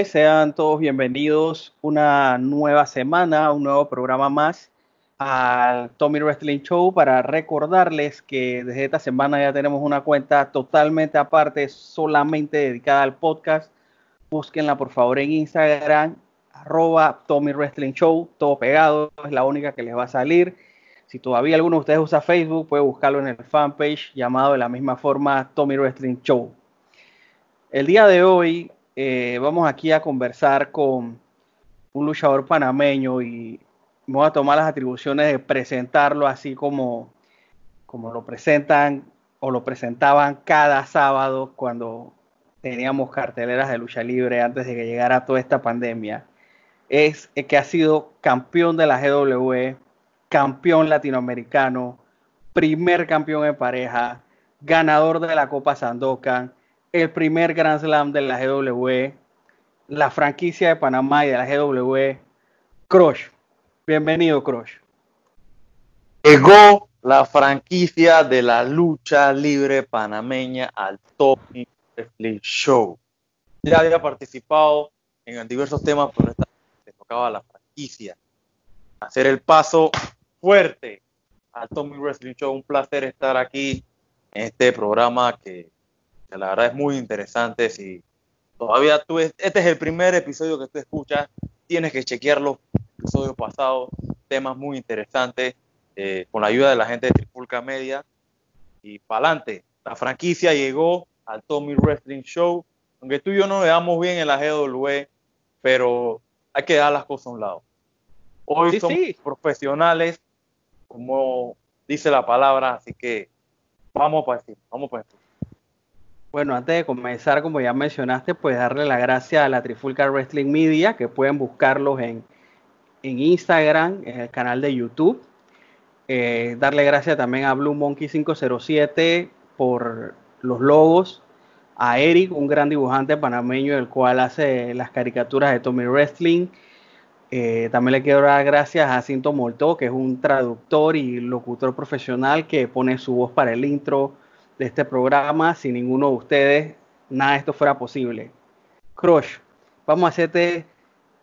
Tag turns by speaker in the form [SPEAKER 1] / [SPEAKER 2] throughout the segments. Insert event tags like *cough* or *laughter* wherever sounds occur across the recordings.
[SPEAKER 1] Sean todos bienvenidos una nueva semana, un nuevo programa más al Tommy Wrestling Show para recordarles que desde esta semana ya tenemos una cuenta totalmente aparte, solamente dedicada al podcast. Búsquenla por favor en Instagram, arroba Tommy Wrestling Show, todo pegado, es la única que les va a salir. Si todavía alguno de ustedes usa Facebook, puede buscarlo en el fanpage llamado de la misma forma Tommy Wrestling Show. El día de hoy eh, vamos aquí a conversar con un luchador panameño y voy a tomar las atribuciones de presentarlo así como, como lo presentan o lo presentaban cada sábado cuando teníamos carteleras de lucha libre antes de que llegara toda esta pandemia. Es el que ha sido campeón de la GW, campeón latinoamericano, primer campeón en pareja, ganador de la Copa Sandokan el primer Grand Slam de la GW, la franquicia de Panamá y de la GW, Crush. Bienvenido, Crush.
[SPEAKER 2] Llegó la franquicia de la lucha libre panameña al Tommy Wrestling Show. Ya había participado en diversos temas, pero esta vez tocaba la franquicia. Hacer el paso fuerte al Tommy Wrestling Show. Un placer estar aquí en este programa que la verdad es muy interesante. Si todavía tú, este es el primer episodio que tú escuchas, tienes que chequear los episodios pasados, temas muy interesantes, eh, con la ayuda de la gente de Tripulca Media. Y para adelante, la franquicia llegó al Tommy Wrestling Show, aunque tú y yo no le damos bien en la GW, pero hay que dar las cosas a un lado. Hoy
[SPEAKER 1] Sí,
[SPEAKER 2] somos
[SPEAKER 1] sí.
[SPEAKER 2] profesionales, como dice la palabra, así que vamos para encima, vamos para encima.
[SPEAKER 1] Bueno, antes de comenzar, como ya mencionaste, pues darle la gracia a la Trifulca Wrestling Media, que pueden buscarlos en, en Instagram, en el canal de YouTube. Eh, darle gracias también a Blue Monkey 507 por los logos. A Eric, un gran dibujante panameño, el cual hace las caricaturas de Tommy Wrestling. Eh, también le quiero dar gracias a Cinto Molto, que es un traductor y locutor profesional que pone su voz para el intro este programa. Sin ninguno de ustedes, nada de esto fuera posible. Crush, vamos a hacerte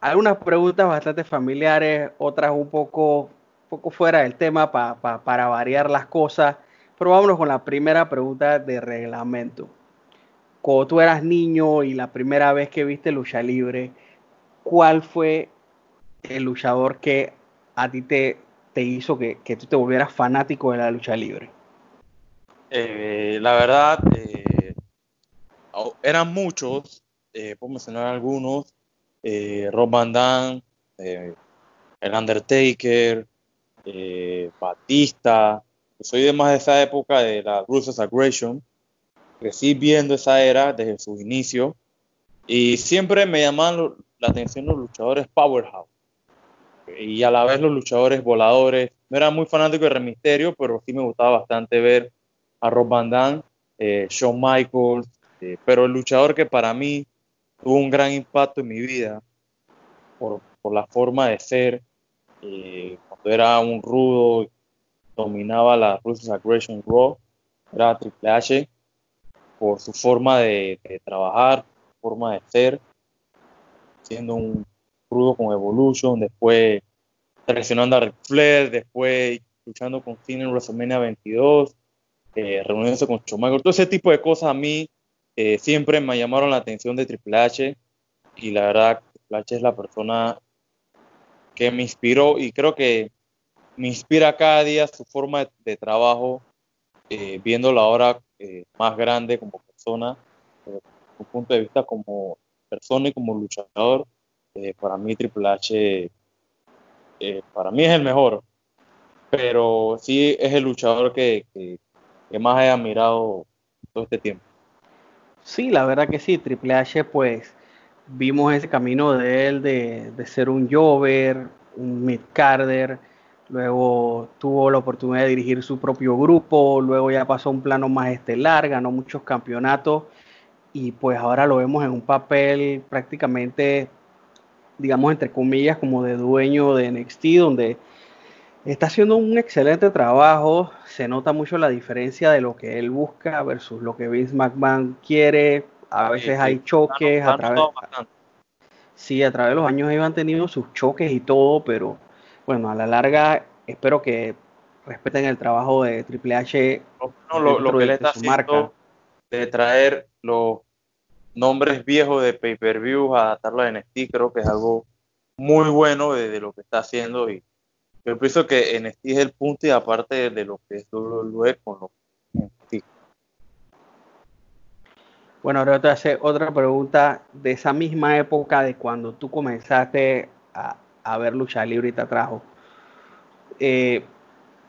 [SPEAKER 1] algunas preguntas bastante familiares, otras un poco, poco fuera del tema pa- pa- para variar las cosas. Pero vámonos con la primera pregunta de reglamento. Cuando tú eras niño y la primera vez que viste lucha libre, ¿cuál fue el luchador que a ti te, te hizo que, que tú te volvieras fanático de la lucha libre?
[SPEAKER 2] Eh, la verdad, eh, eran muchos, eh, puedo mencionar algunos, eh, Rob Van Dam, eh, el Undertaker, eh, Batista, soy de más de esa época de la Ruthless Aggression, crecí viendo esa era desde sus inicios y siempre me llamaban la atención los luchadores powerhouse. Y a la vez los luchadores voladores. No era muy fanático de Rey Mysterio, pero sí me gustaba bastante ver a Rob Van Dam, eh, Shawn Michaels, eh, pero el luchador que para mí tuvo un gran impacto en mi vida por, por la forma de ser, eh, cuando era un rudo, dominaba la Ruthless Aggression Raw, era Triple H, por su forma de, de trabajar, forma de ser, siendo un rudo con Evolution, después traicionando a Ric Flair, después luchando con Cena en WrestleMania 22, eh, reuniéndose con Michaels, todo ese tipo de cosas a mí eh, siempre me llamaron la atención de Triple H y la verdad Triple H es la persona que me inspiró y creo que me inspira cada día su forma de, de trabajo, eh, viéndolo ahora eh, más grande como persona, eh, un punto de vista como persona y como luchador, eh, para mí Triple H, eh, para mí es el mejor, pero sí es el luchador que, más he admirado todo este tiempo.
[SPEAKER 1] Sí, la verdad que sí, Triple H pues vimos ese camino de él de, de ser un Jover, un Mid Carter, luego tuvo la oportunidad de dirigir su propio grupo, luego ya pasó a un plano más estelar, ganó muchos campeonatos y pues ahora lo vemos en un papel prácticamente, digamos entre comillas, como de dueño de NXT, donde está haciendo un excelente trabajo, se nota mucho la diferencia de lo que él busca versus lo que Vince McMahon quiere, a veces hay choques, a través, sí, a través de los años ellos han tenido sus choques y todo, pero bueno, a la larga espero que respeten el trabajo de Triple H.
[SPEAKER 2] No, lo, que le está haciendo marca. de traer los nombres viejos de pay-per-view a adaptarlo a NXT, creo que es algo muy bueno de, lo que está haciendo y yo pienso que NXT es el punto y aparte de lo que es WWE con lo NXT.
[SPEAKER 1] Bueno, ahora te hacer otra pregunta de esa misma época de cuando tú comenzaste a, a ver lucha libre y te atrajo. Eh,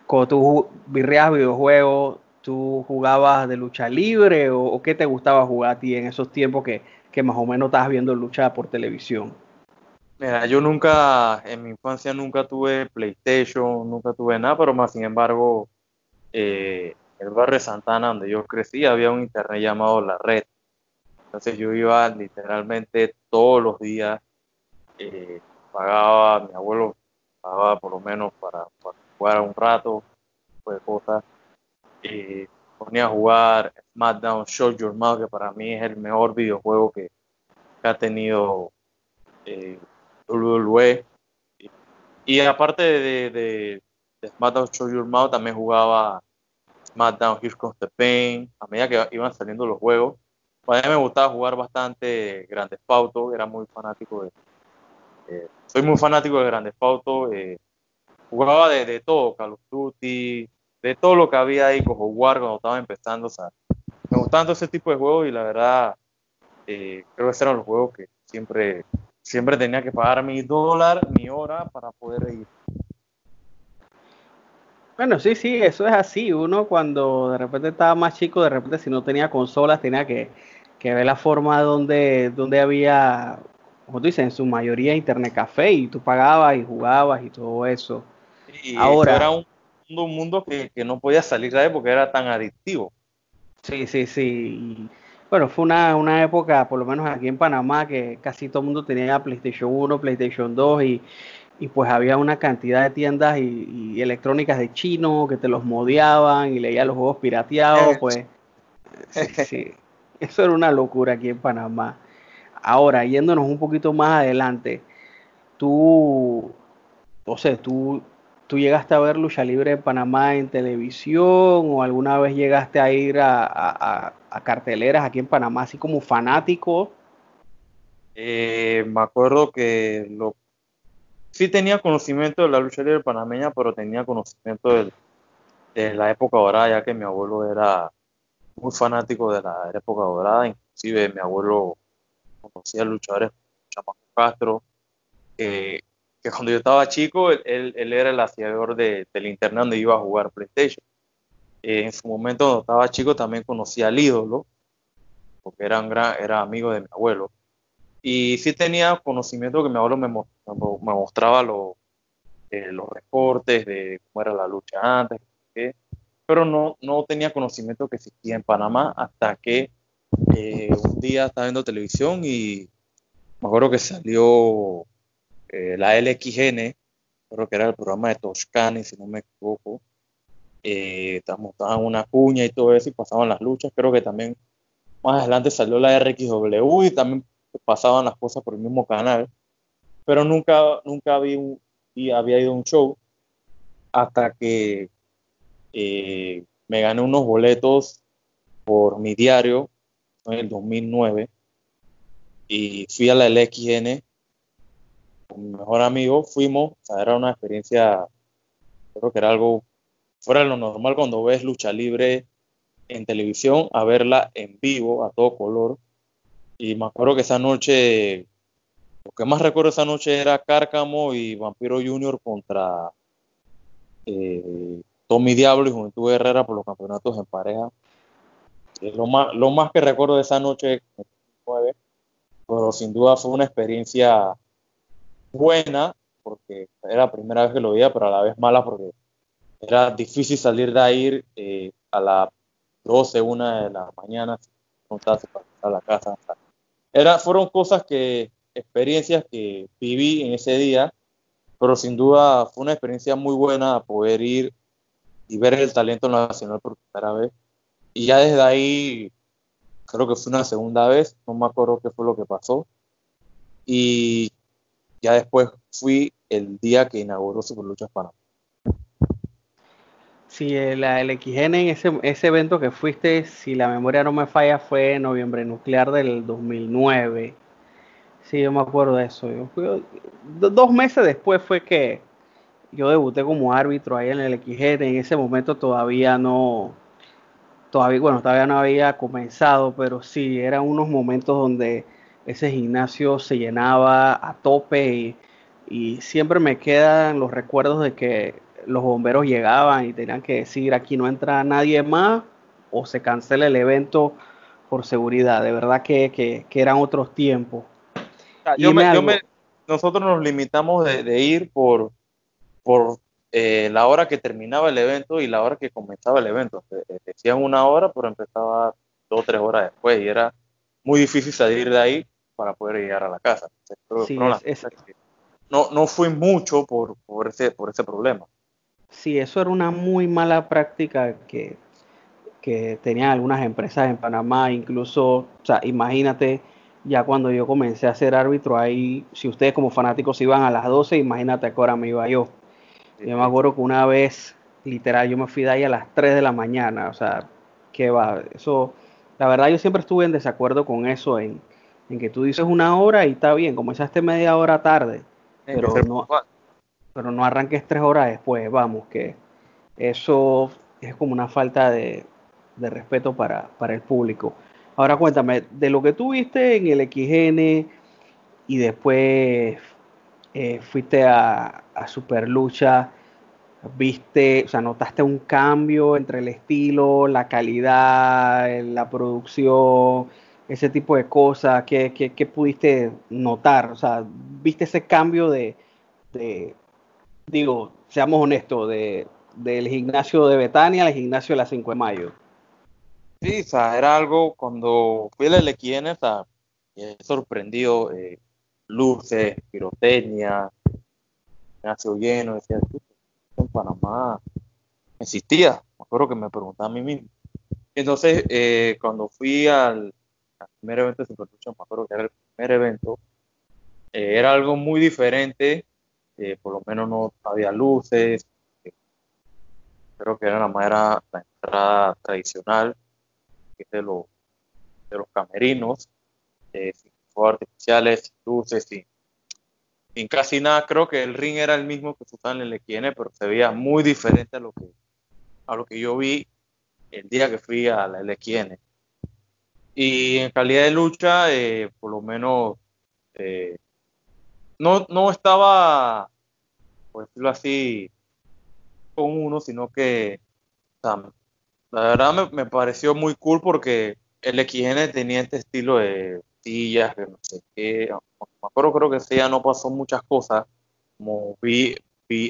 [SPEAKER 1] cuando tú virreas videojuegos, ¿tú jugabas de lucha libre o, qué te gustaba jugar a ti en esos tiempos que, más o menos estabas viendo lucha por televisión?
[SPEAKER 2] Mira, yo nunca, en mi infancia nunca tuve PlayStation, nunca tuve nada, pero más sin embargo, eh, el barrio Santana, donde yo crecí, había un internet llamado La Red. Entonces yo iba literalmente todos los días, eh, pagaba, mi abuelo pagaba por lo menos para, jugar un rato, pues cosas. Ponía a jugar SmackDown Show Your Mouth, que para mí es el mejor videojuego que, ha tenido eh, WWE. Y, aparte de, de, SmackDown Show Your Mouth, también jugaba SmackDown Here Comes the Pain, a medida que iban saliendo los juegos. A mí me gustaba jugar bastante Grandes Pautos, era muy fanático de, eh, soy muy fanático de Grandes Auto. Eh, jugaba de, todo, Call of Duty, de todo lo que había ahí con War cuando estaba empezando. O sea, me gustaban ese tipo de juegos y la verdad eh, creo que eran los juegos que siempre, siempre tenía que pagar mi dólar, mi hora para poder ir.
[SPEAKER 1] Bueno, sí, sí, eso es así. Uno cuando de repente estaba más chico, de repente si no tenía consolas, tenía que, ver la forma donde, donde había como tú dices, en su mayoría internet café y tú pagabas y jugabas y todo eso.
[SPEAKER 2] Y Ahora era un mundo, un mundo que, no podía salir de ahí porque era tan adictivo.
[SPEAKER 1] Sí, sí, sí. Bueno, fue una, una, época, por lo menos aquí en Panamá, que casi todo el mundo tenía PlayStation 1, PlayStation 2 y, y pues había una cantidad de tiendas y, electrónicas de chino que te los modeaban y leías los juegos pirateados, pues. Sí, eso era una locura aquí en Panamá. Ahora, yéndonos un poquito más adelante, tú, o sea, tú, tú llegaste a ver lucha libre en Panamá en televisión o alguna vez llegaste a ir a, carteleras aquí en Panamá así como fanático.
[SPEAKER 2] Eh, me acuerdo que lo, sí tenía conocimiento de la lucha libre panameña, pero tenía conocimiento de, de la época dorada, ya que mi abuelo era muy fanático de la época dorada, inclusive mi abuelo conocía luchadores Chamaco Castro, que cuando yo estaba chico, él, era el hacedor de, del internet donde iba a jugar PlayStation. Eh, en su momento, cuando estaba chico, también conocía al ídolo, porque era, un gran, era amigo de mi abuelo. Y sí tenía conocimiento que mi abuelo me, me mostraba eh, los reportes de cómo era la lucha antes, pero no, no tenía conocimiento que existía en Panamá hasta que eh, un día estaba viendo televisión y me acuerdo que salió eh, la LXN, creo que era el programa de Toscani, si no me equivoco. Eh, mostraban una cuña y todo eso y pasaban las luchas. Creo que también más adelante salió la RXW y también pasaban las cosas por el mismo canal. Pero nunca, nunca había, y había ido a un show hasta que eh, me gané unos boletos por mi diario en el 2009 y fui a la LXN con mi mejor amigo, fuimos, era una experiencia, creo que era algo fuera de lo normal cuando ves lucha libre en televisión, a verla en vivo, a todo color. Y me acuerdo que esa noche, lo que más recuerdo esa noche era Cárcamo y Vampiro Junior contra eh, Tommy Diablo y Juventud Herrera por los campeonatos en pareja. Es lo más, lo más que recuerdo de esa noche, pero sin duda fue una experiencia buena, porque era la primera vez que lo veía, pero a la vez mala porque era difícil salir de ahí eh, a las 12, 1 de la mañana, para a la casa. Era, fueron cosas que, experiencias que viví en ese día, pero sin duda fue una experiencia muy buena poder ir y ver el talento nacional por primera vez. Y ya desde ahí, creo que fue una segunda vez, no me acuerdo qué fue lo que pasó. Y ya después fui el día que inauguró Superluchas Panamá.
[SPEAKER 1] Sí, el, el XN ese, ese evento que fuiste, si la memoria no me falla, fue en noviembre nuclear del 2009. Sí, yo me acuerdo de eso. dos meses después fue que yo debuté como árbitro ahí en el XN. En ese momento todavía no, todavía, bueno, todavía no había comenzado, pero sí, eran unos momentos donde ese gimnasio se llenaba a tope y, y siempre me quedan los recuerdos de que los bomberos llegaban y tenían que decir aquí no entra nadie más o se cancela el evento por seguridad. De verdad que, eran otros tiempos.
[SPEAKER 2] nosotros nos limitamos de, ir por, por eh, la hora que terminaba el evento y la hora que comenzaba el evento. Decían una hora, pero empezaba dos o tres horas después y era muy difícil salir de ahí para poder llegar a la casa. no, no fui mucho por, por, ese, por ese problema.
[SPEAKER 1] Sí, eso era una muy mala práctica que, que tenían algunas empresas en Panamá, incluso, o sea, imagínate, ya cuando yo comencé a ser árbitro, ahí, si ustedes como fanáticos iban a las 12, imagínate a qué hora me iba yo. Yo me acuerdo que una vez, literal, yo me fui de ahí a las 3 de la mañana, o sea, que va, eso, la verdad yo siempre estuve en desacuerdo con eso, en, en que tú dices una hora y está bien, comenzaste media hora tarde, pero no, pero no arranques tres horas después, vamos, que eso es como una falta de, respeto para, el público. Ahora cuéntame, de lo que tú viste en el XN y después eh, fuiste a, a Super Lucha, viste, o sea, notaste un cambio entre el estilo, la calidad, la producción, ese tipo de cosas, ¿qué, pudiste notar? O sea, viste ese cambio de, digo, seamos honestos, de, del gimnasio de Betania al gimnasio de la 5 de mayo.
[SPEAKER 2] Sí, o sea, era algo cuando fui al LXN, o sea, me sorprendido, eh, luces, pirotecnia, gimnasio lleno, decía, en Panamá existía, me acuerdo que me preguntaba a mí mismo. Entonces, eh, cuando fui al, primer evento de me acuerdo que era el primer evento, eh, era algo muy diferente eh, por lo menos no había luces, eh, creo que era la manera, la entrada tradicional, de, los de los camerinos, sin fuegos artificiales, sin luces, sin, casi nada. Creo que el ring era el mismo que se usaba en el LQN, pero se veía muy diferente a lo que, a lo que yo vi el día que fui a la LQN. Y en calidad de lucha, por lo menos no, no estaba por decirlo así, con uno, sino que la verdad me, pareció muy cool porque el XN tenía este estilo de sillas, que no sé qué. Me acuerdo, creo que ese ya no pasó muchas cosas, como vi,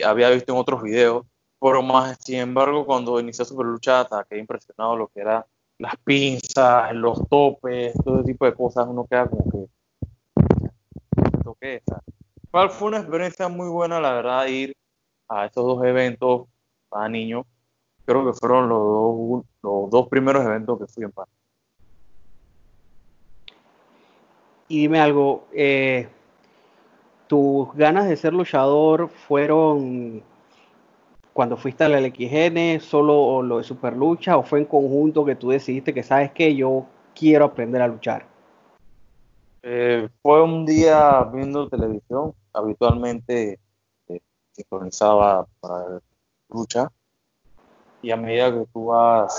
[SPEAKER 2] había visto en otros videos, pero más, sin embargo, cuando inició Super Lucha, quedé impresionado lo que era las pinzas, los topes, todo ese tipo de cosas, uno queda como que, ¿qué fue una experiencia muy buena, la verdad, ir a estos dos eventos para niños. Creo que fueron los dos, los dos primeros eventos que fui en paz.
[SPEAKER 1] Y dime algo, eh, ¿tus ganas de ser luchador fueron cuando fuiste al LXN, solo lo de Super Lucha, o fue en conjunto que tú decidiste que sabes que yo quiero aprender a luchar?
[SPEAKER 2] Eh, fue un día viendo televisión, habitualmente eh, sincronizaba para lucha y a medida que tú vas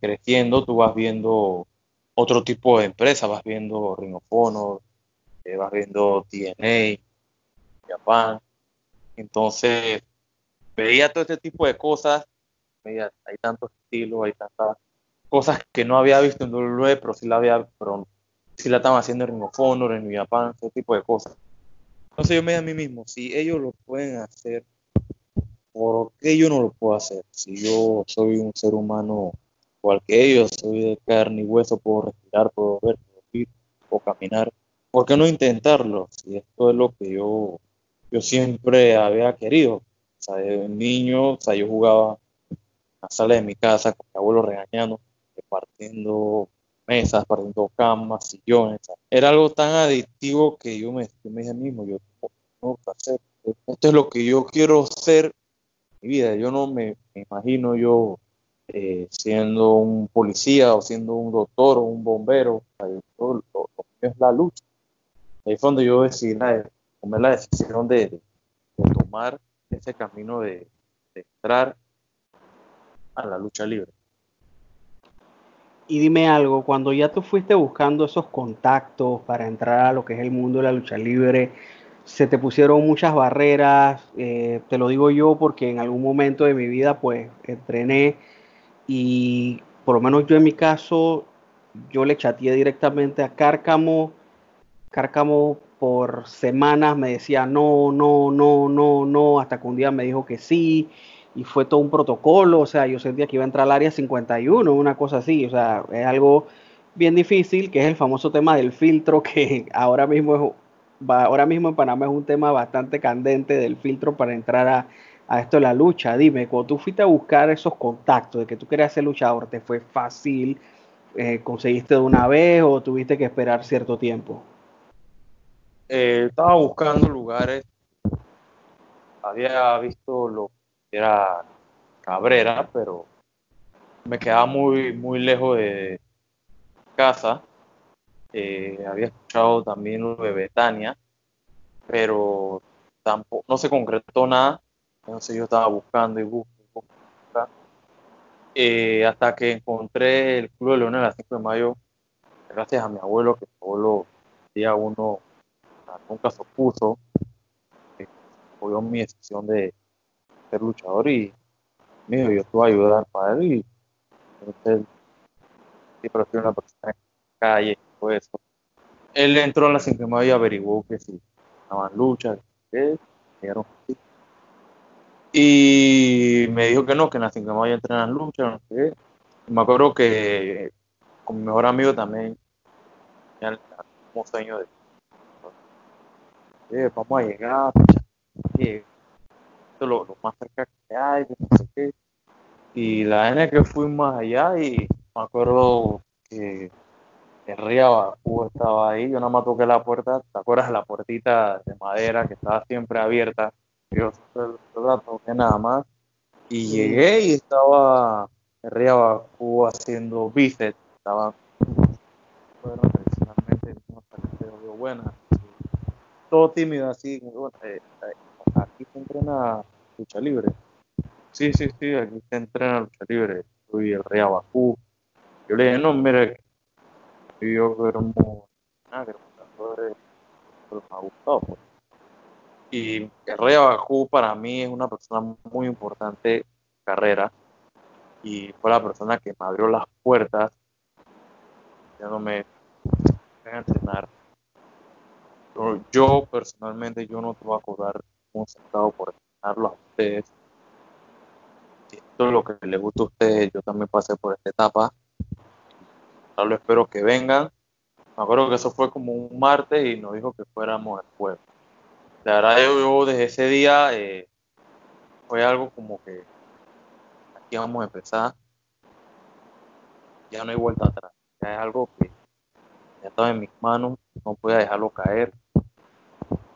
[SPEAKER 2] creciendo, tú vas viendo otro tipo de empresas, vas viendo Ring of Honor, eh, vas viendo TNA, Japan. Entonces, veía todo este tipo de cosas, veía, hay tantos estilos, hay tantas cosas que no había visto en WWE, pero sí la había, pero sí la estaban haciendo en Ring of Honor, en Japan, ese tipo de cosas. Entonces yo me di a mí mismo, si ellos lo pueden hacer, ¿por qué yo no lo puedo hacer? Si yo soy un ser humano igual que ellos, soy de carne y hueso, puedo respirar, puedo ver, puedo vivir, puedo caminar, ¿por qué no intentarlo? Si esto es lo que yo, yo siempre había querido. O sea, de niño, o sea, yo jugaba en la sala de mi casa con mi abuelo regañando, partiendo mesas, partiendo camas, sillones. Era algo tan adictivo que yo me, yo me dije mismo, yo que hacer. Esto es lo que yo quiero ser en mi vida. Yo no me, imagino yo eh, siendo un policía o siendo un doctor o un bombero. lo, lo, es la lucha. Ahí fue donde yo decidí tomar la decisión de, tomar ese camino de, entrar a la lucha libre.
[SPEAKER 1] Y dime algo, cuando ya tú fuiste buscando esos contactos para entrar a lo que es el mundo de la lucha libre, se te pusieron muchas barreras, eh, te lo digo yo porque en algún momento de mi vida pues entrené y por lo menos yo en mi caso, yo le chateé directamente a Cárcamo, Cárcamo por semanas me decía no, no, no, no, no, hasta que un día me dijo que sí, y fue todo un protocolo, o sea, yo sentía que iba a entrar al área 51, una cosa así, o sea, es algo bien difícil, que es el famoso tema del filtro, *laughs* que ahora mismo, es, ahora mismo en Panamá es un tema bastante candente del filtro para entrar a, a esto de la lucha. Dime, cuando tú fuiste a buscar esos contactos de que tú querías ser luchador, ¿te fue fácil? Eh, ¿Conseguiste de una vez o tuviste que esperar cierto tiempo?
[SPEAKER 2] Eh, estaba buscando lugares, había visto lo era Cabrera, pero me quedaba muy, muy lejos de casa. Eh, había escuchado también lo de Betania, pero tampoco, no se concretó nada. Entonces yo estaba buscando y buscando. Eh, hasta que encontré el Club de Leones a las 5 de mayo, gracias a mi abuelo, que mi abuelo día uno nunca se opuso, eh, apoyó mi decisión de, ser luchador y me dijo, yo te voy a ayudar para él y él siempre fue una persona en la calle todo eso. Él entró en la cinco y averiguó que si estaban luchas, y me dijo que no, que en la cinco de mayo entrenan luchas, no sé me acuerdo que con mi mejor amigo también ya como sueño de eh, vamos a llegar, lo, lo, más cerca que hay, no sé qué. Y la N que fui más allá y me acuerdo que el estaba ahí, yo nada más toqué la puerta, ¿te acuerdas de la puertita de madera que estaba siempre abierta? Yo la toqué nada más y llegué y estaba el haciendo bíceps, estaba bueno, tradicionalmente no buena, todo tímido así, bueno, aquí se entrena lucha libre. Sí, sí, sí, aquí se entrena lucha libre. Soy el rey Abacú. Yo le dije, no, mire, yo como nada, que me ha gustado. Pues. Y el rey Abacú para mí es una persona muy importante carrera y fue la persona que me abrió las puertas ya no me a entrenar yo personalmente yo no te voy a cobrar un centavo por entrenarlo a ustedes. Esto es lo que les gusta a ustedes, yo también pasé por esta etapa. Solo espero que vengan. Me acuerdo que eso fue como un martes y nos dijo que fuéramos el jueves. La verdad, yo, desde ese día eh, fue algo como que aquí vamos a empezar. Ya no hay vuelta atrás. Ya es algo que ya estaba en mis manos, no podía dejarlo caer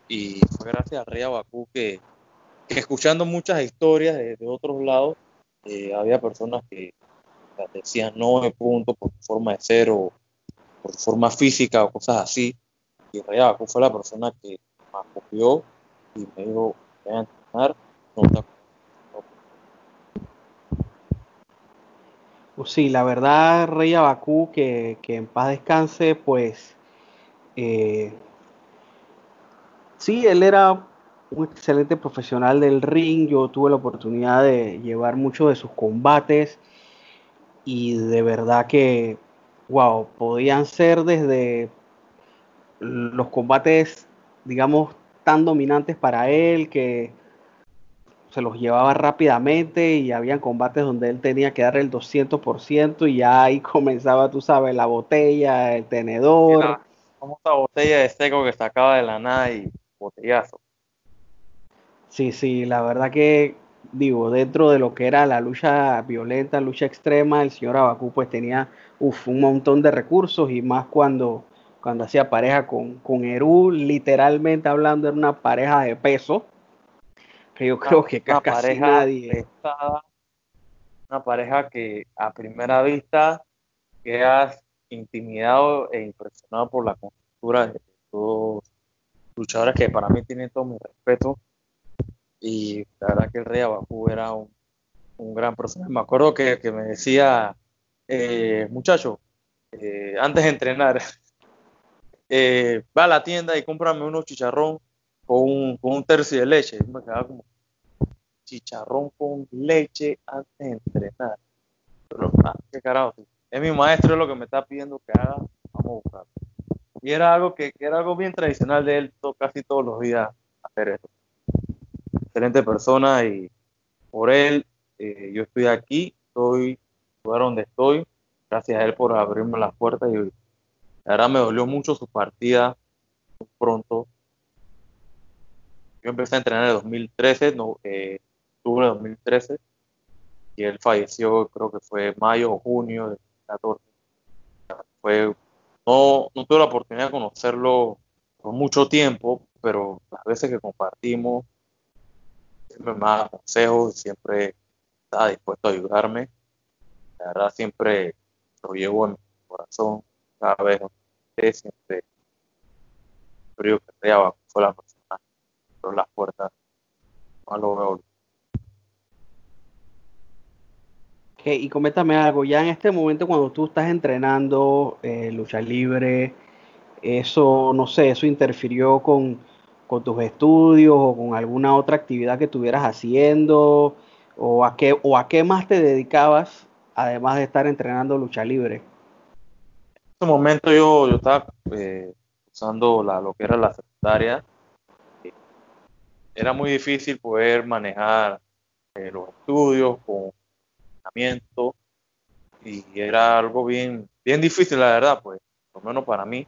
[SPEAKER 2] y fue gracias a Rey Abacú que, escuchando muchas historias de, otros lados, eh, había personas que decían no de punto por forma de ser o por forma física o cosas así. Y Rey Abacú fue la persona que me acogió y me dijo, voy a entrenar, no
[SPEAKER 1] Sí, la verdad, Rey Abacú, que, que en paz descanse, pues eh, sí, él era un excelente profesional del ring. Yo tuve la oportunidad de llevar muchos de sus combates y de verdad que, wow, podían ser desde los combates, digamos, tan dominantes para él que se los llevaba rápidamente y había combates donde él tenía que dar el 200% y ya ahí *laughs* comenzaba, tú sabes, la botella, el tenedor.
[SPEAKER 2] como esta botella de seco que sacaba de la nada y botellazo.
[SPEAKER 1] Sí, sí, la verdad que digo, dentro de lo que era la lucha violenta, lucha extrema, el señor Abacú pues tenía un montón de recursos y más cuando, cuando hacía pareja con, con Eru, literalmente hablando, era una pareja de peso, que yo creo que casi pareja nadie...
[SPEAKER 2] una pareja que a primera vista quedas intimidado e impresionado por la cultura de todos luchadores que para mí tienen todo mi respeto y la verdad que el Rey Abajú era un, gran personaje. Me acuerdo que, me decía, eh, muchacho, eh, antes de entrenar, *laughs* eh, va a la tienda y cómprame unos chicharrón con un, con un tercio de leche. Y me quedaba como, chicharrón con leche antes de entrenar. Pero, ah, qué carajo, es mi maestro, es lo que me está pidiendo que haga, vamos a buscarlo. Y era algo que, era algo bien tradicional de él, casi todos los días hacer eso excelente persona y por él eh, yo estoy aquí, estoy lugar donde estoy, gracias a él por abrirme las puertas y verdad me dolió mucho su partida pronto. Yo empecé a entrenar en el 2013, no, eh, octubre de 2013, y él falleció, creo que fue mayo o junio de 2014. Fue, no, no tuve la oportunidad de conocerlo por mucho tiempo, pero las veces que compartimos, siempre me da consejos, siempre está dispuesto a ayudarme. La verdad, siempre lo llevo en mi corazón, cada vez que siempre frío que sea fue la persona por las puertas, no lo veo.
[SPEAKER 1] Y coméntame algo, ya en este momento cuando tú estás entrenando eh, lucha libre, eso, no sé, eso interfirió con, con tus estudios o con alguna otra actividad que estuvieras haciendo o a qué o a qué más te dedicabas además de estar entrenando lucha libre.
[SPEAKER 2] En ese momento yo, yo estaba eh, usando la, lo que era la secundaria. Era muy difícil poder manejar eh, los estudios con entrenamiento y era algo bien, bien difícil la verdad, pues, por lo menos para mí.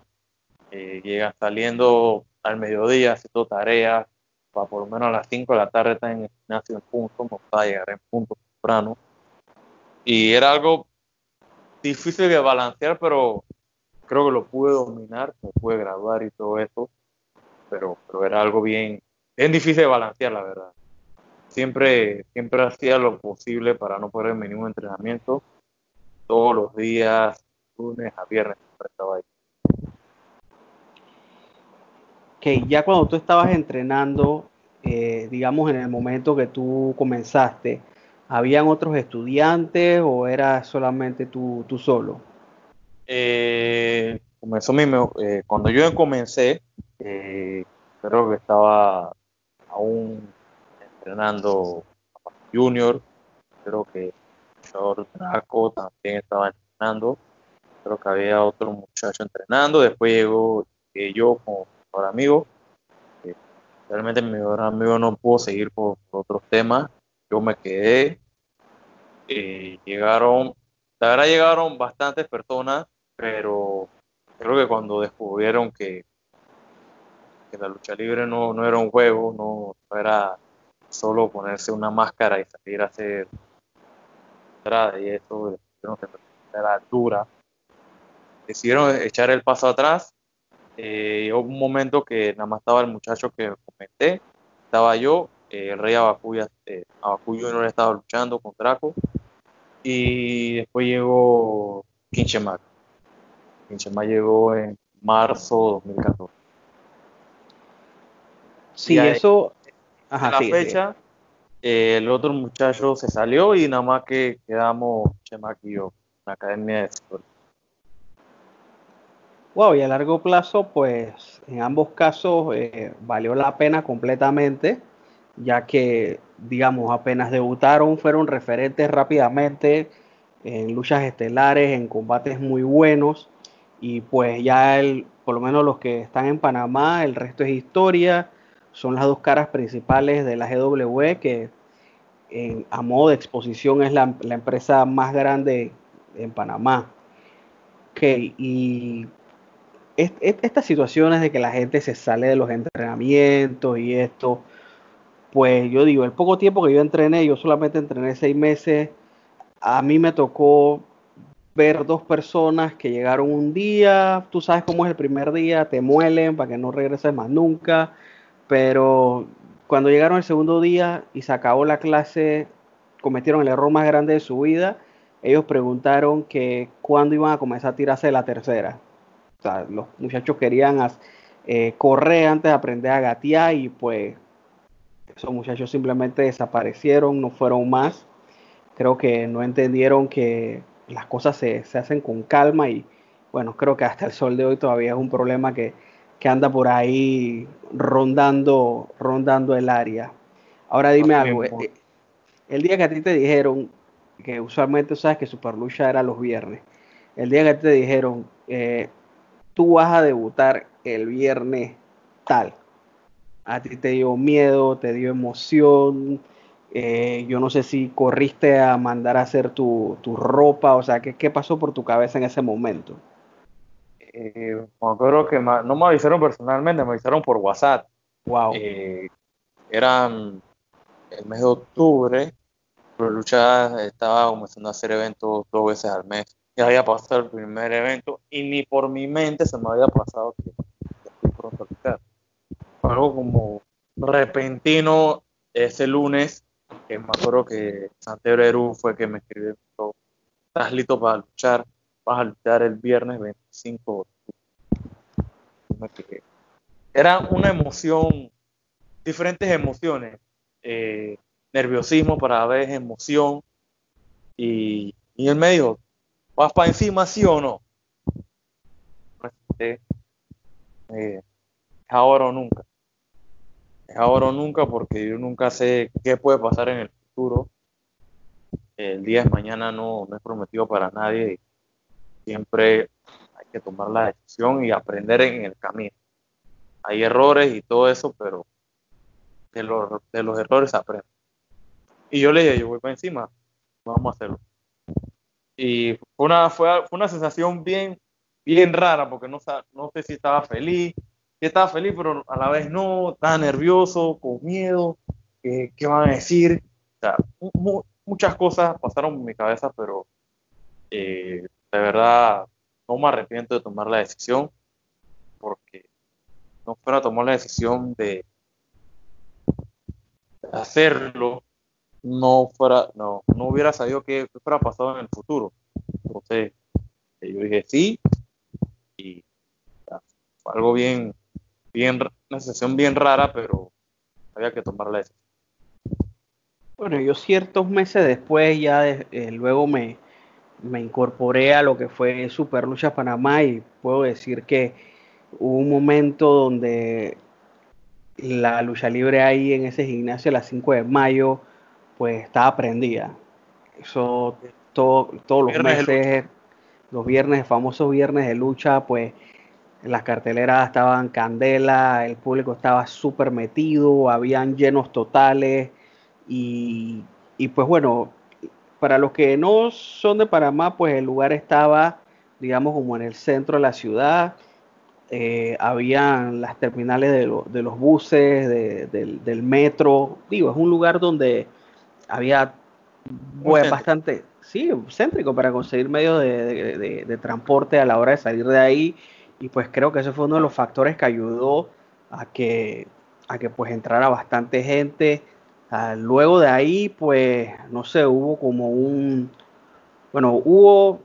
[SPEAKER 2] Eh, llega saliendo al mediodía haciendo tareas, para por lo menos a las 5 de la tarde estar en el gimnasio en punto, no para llegar en punto temprano. Y era algo difícil de balancear, pero creo que lo pude dominar, me pude graduar y todo eso, pero, pero era algo bien, bien difícil de balancear, la verdad. Siempre, siempre hacía lo posible para no perder ningún entrenamiento. Todos los días, lunes a viernes, siempre estaba ahí
[SPEAKER 1] que ya cuando tú estabas entrenando, eh, digamos en el momento que tú comenzaste, ¿habían otros estudiantes o era solamente tú, tú solo?
[SPEAKER 2] Eh, comenzó mi, eh, cuando yo comencé, creo que estaba aún entrenando junior, creo que el Draco también estaba entrenando, creo que había otro muchacho entrenando, después llegó yo como mejor amigo. Eh, realmente mi mejor amigo no pudo seguir por, otros temas. Yo me quedé. Eh, llegaron, la verdad llegaron bastantes personas, pero creo que cuando descubrieron que, que la lucha libre no, no era un juego, no, era solo ponerse una máscara y salir a hacer entrada y eso, era dura. Decidieron echar el paso atrás eh, hubo un momento que nada más estaba el muchacho que comenté, estaba yo, eh, el rey Abacuya, eh, no estaba luchando con Draco, y después llegó Quinchemac. Quinchemac llegó en marzo de 2014.
[SPEAKER 1] Sí, eso.
[SPEAKER 2] Ajá, la fecha, eh, el otro muchacho se salió y nada más que quedamos Chemac y yo. la academia de
[SPEAKER 1] Wow, y a largo plazo, pues en ambos casos eh, valió la pena completamente, ya que, digamos, apenas debutaron, fueron referentes rápidamente en luchas estelares, en combates muy buenos, y pues ya el, por lo menos los que están en Panamá, el resto es historia, son las dos caras principales de la GW, que a modo de exposición es la, la empresa más grande en Panamá. Ok, y estas situaciones de que la gente se sale de los entrenamientos y esto, pues yo digo, el poco tiempo que yo entrené, yo solamente entrené seis meses, a mí me tocó ver dos personas que llegaron un día, tú sabes cómo es el primer día, te muelen para que no regreses más nunca, pero cuando llegaron el segundo día y se acabó la clase, cometieron el error más grande de su vida, ellos preguntaron que cuándo iban a comenzar a tirarse de la tercera los muchachos querían eh, correr antes de aprender a gatear y pues esos muchachos simplemente desaparecieron, no fueron más. Creo que no entendieron que las cosas se, hacen con calma y bueno, creo que hasta el sol de hoy todavía es un problema que, anda por ahí rondando, rondando el área. Ahora dime algo, eh, el día que a ti te dijeron que usualmente sabes que Superlucha era los viernes, el día que te dijeron, eh, tú vas a debutar el viernes tal. A ti te dio miedo, te dio emoción. Eh, yo no sé si corriste a mandar a hacer tu, ropa, o sea, ¿qué, ¿qué, pasó por tu cabeza en ese momento?
[SPEAKER 2] Eh, me acuerdo que no me avisaron personalmente, me avisaron por WhatsApp.
[SPEAKER 1] Wow.
[SPEAKER 2] Eh, eran el mes de octubre, pero Lucha estaba comenzando a hacer eventos dos veces al mes ya había pasado el primer evento y ni por mi mente se me había pasado que estoy pronto a algo como repentino ese lunes, que me acuerdo que Santiago Eru fue que me escribió, estás listo para luchar, vas a luchar el viernes 25 Era una emoción, diferentes emociones, eh, nerviosismo para vez, emoción, y, y él me dijo, ¿Vas para encima, sí o no? Eh, es ahora o nunca. Es ahora o nunca porque yo nunca sé qué puede pasar en el futuro. El día de mañana no, es prometido para nadie. Siempre que tomar la decisión y aprender en el camino. Hay errores y todo eso, pero de los, de los errores aprende. Y yo le dije, yo voy para encima, vamos a hacerlo. Y fue una, fue, una sensación bien, bien rara, porque no, no sé si estaba feliz, si estaba feliz, pero a la vez no, estaba nervioso, con miedo, ¿qué van a decir? muchas cosas pasaron en mi cabeza, pero eh, de verdad no me arrepiento de tomar la decisión, porque no fuera a tomar la decisión de hacerlo, no fuera, no, no hubiera sabido qué fuera pasado en el futuro. Entonces, eh, yo dije sí, y fue algo bien, bien, una sesión bien rara, pero había que tomar la decisión.
[SPEAKER 1] Bueno, yo ciertos meses después ya eh, luego me, me incorporé a lo que fue Super Lucha Panamá y puedo decir que hubo un momento donde la lucha libre ahí en ese gimnasio a las 5 de mayo pues estaba prendida. Eso todo, todos los meses, los viernes, famosos viernes de lucha, pues las carteleras estaban candela, el público estaba súper metido, habían llenos totales y, y, pues bueno, para los que no son de Panamá, pues el lugar estaba, digamos, como en el centro de la ciudad. Eh, habían las terminales de, de los buses, del, del metro. Digo, es un lugar donde había bastante, sí, céntrico para conseguir medios de, transporte a la hora de salir de ahí. Y pues creo que ese fue uno de los factores que ayudó a que, a que pues entrara bastante gente. Ah, luego de ahí, pues, no sé, hubo como un, bueno, hubo,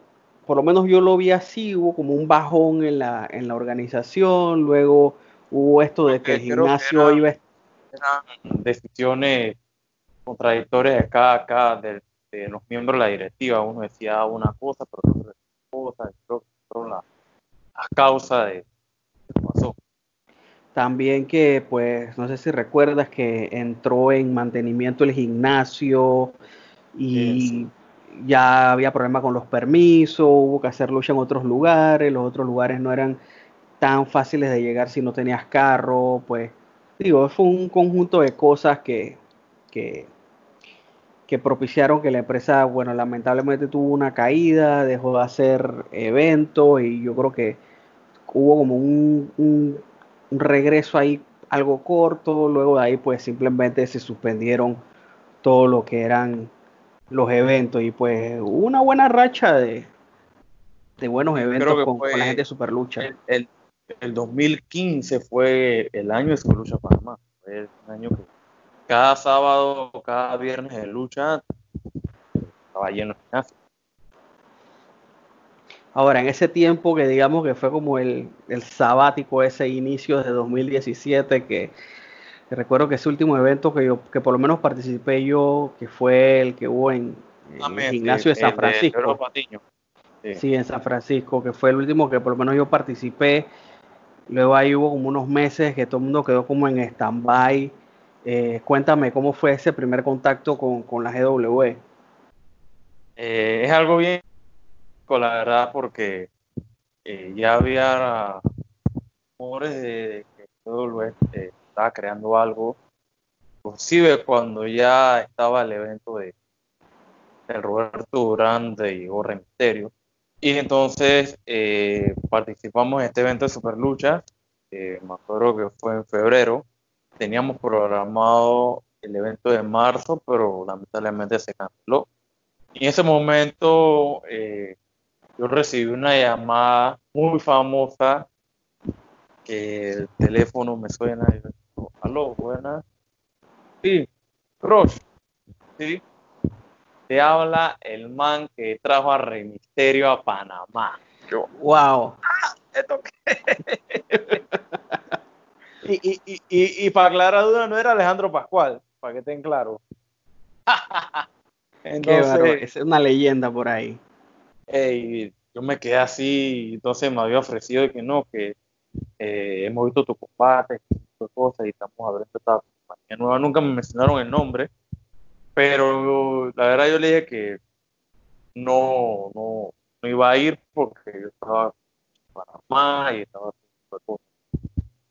[SPEAKER 1] por lo menos yo lo vi así, hubo como un bajón en la, en la organización, luego hubo esto de que el gimnasio
[SPEAKER 2] iba... Eran decisiones contradictorias de cada, cada, de los miembros de la directiva. Uno decía una cosa, pero otro decía otra cosa, pero la, la causa de qué pasó.
[SPEAKER 1] También que, pues, no sé si recuerdas que entró en mantenimiento el gimnasio y ya había problemas con los permisos, hubo que hacer lucha en otros lugares, los otros lugares no eran tan fáciles de llegar si no tenías carro, pues, digo, fue un conjunto de cosas que, que, que propiciaron que la empresa, bueno, lamentablemente tuvo una caída, dejó de hacer eventos y yo creo que hubo como un, un un regreso ahí algo corto, luego de ahí pues simplemente se suspendieron todo lo que eran los eventos y pues hubo una buena racha de, de buenos eventos con, la gente de Superlucha.
[SPEAKER 2] El, el, 2015 fue el año de Superlucha Panamá, fue año que cada sábado, cada viernes de lucha estaba lleno de gimnasio.
[SPEAKER 1] Ahora, en ese tiempo que digamos que fue como el, sabático, ese inicio de 2017, que, recuerdo que ese último evento que yo, que por lo menos participé yo, que fue el que hubo en, el gimnasio de San Francisco. sí. en San Francisco, que fue el último que por lo menos yo participé. Luego ahí hubo como unos meses que todo el mundo quedó como en stand-by. Eh, cuéntame cómo fue ese primer contacto con, con la GW.
[SPEAKER 2] Eh, es algo bien la verdad, porque eh, ya había rumores de, que el oeste estaba creando algo, inclusive cuando ya estaba el evento de, Roberto Durán y Gorra Misterio. Y entonces eh, participamos en este evento de Superlucha, eh, me acuerdo que fue en febrero. Teníamos programado el evento de marzo, pero lamentablemente se canceló. Y en ese momento eh, yo recibí una llamada muy famosa que el teléfono me suena y yo aló, buenas. Sí, Roche, sí. Te habla el man que trajo a Rey Misterio a Panamá.
[SPEAKER 1] Yo, wow.
[SPEAKER 2] Ah, ¿esto *laughs* y, y, y, y, para aclarar duda, no era Alejandro Pascual, para que estén claros. *laughs*
[SPEAKER 1] Entonces, es una leyenda por ahí
[SPEAKER 2] yo me quedé así, entonces me había ofrecido que no, que eh, hemos visto tu combate, cosas y estamos abriendo esta compañía nueva. Nunca me mencionaron el nombre, pero la verdad yo le dije que no, no, no iba a ir porque yo estaba para más y estaba haciendo cosas.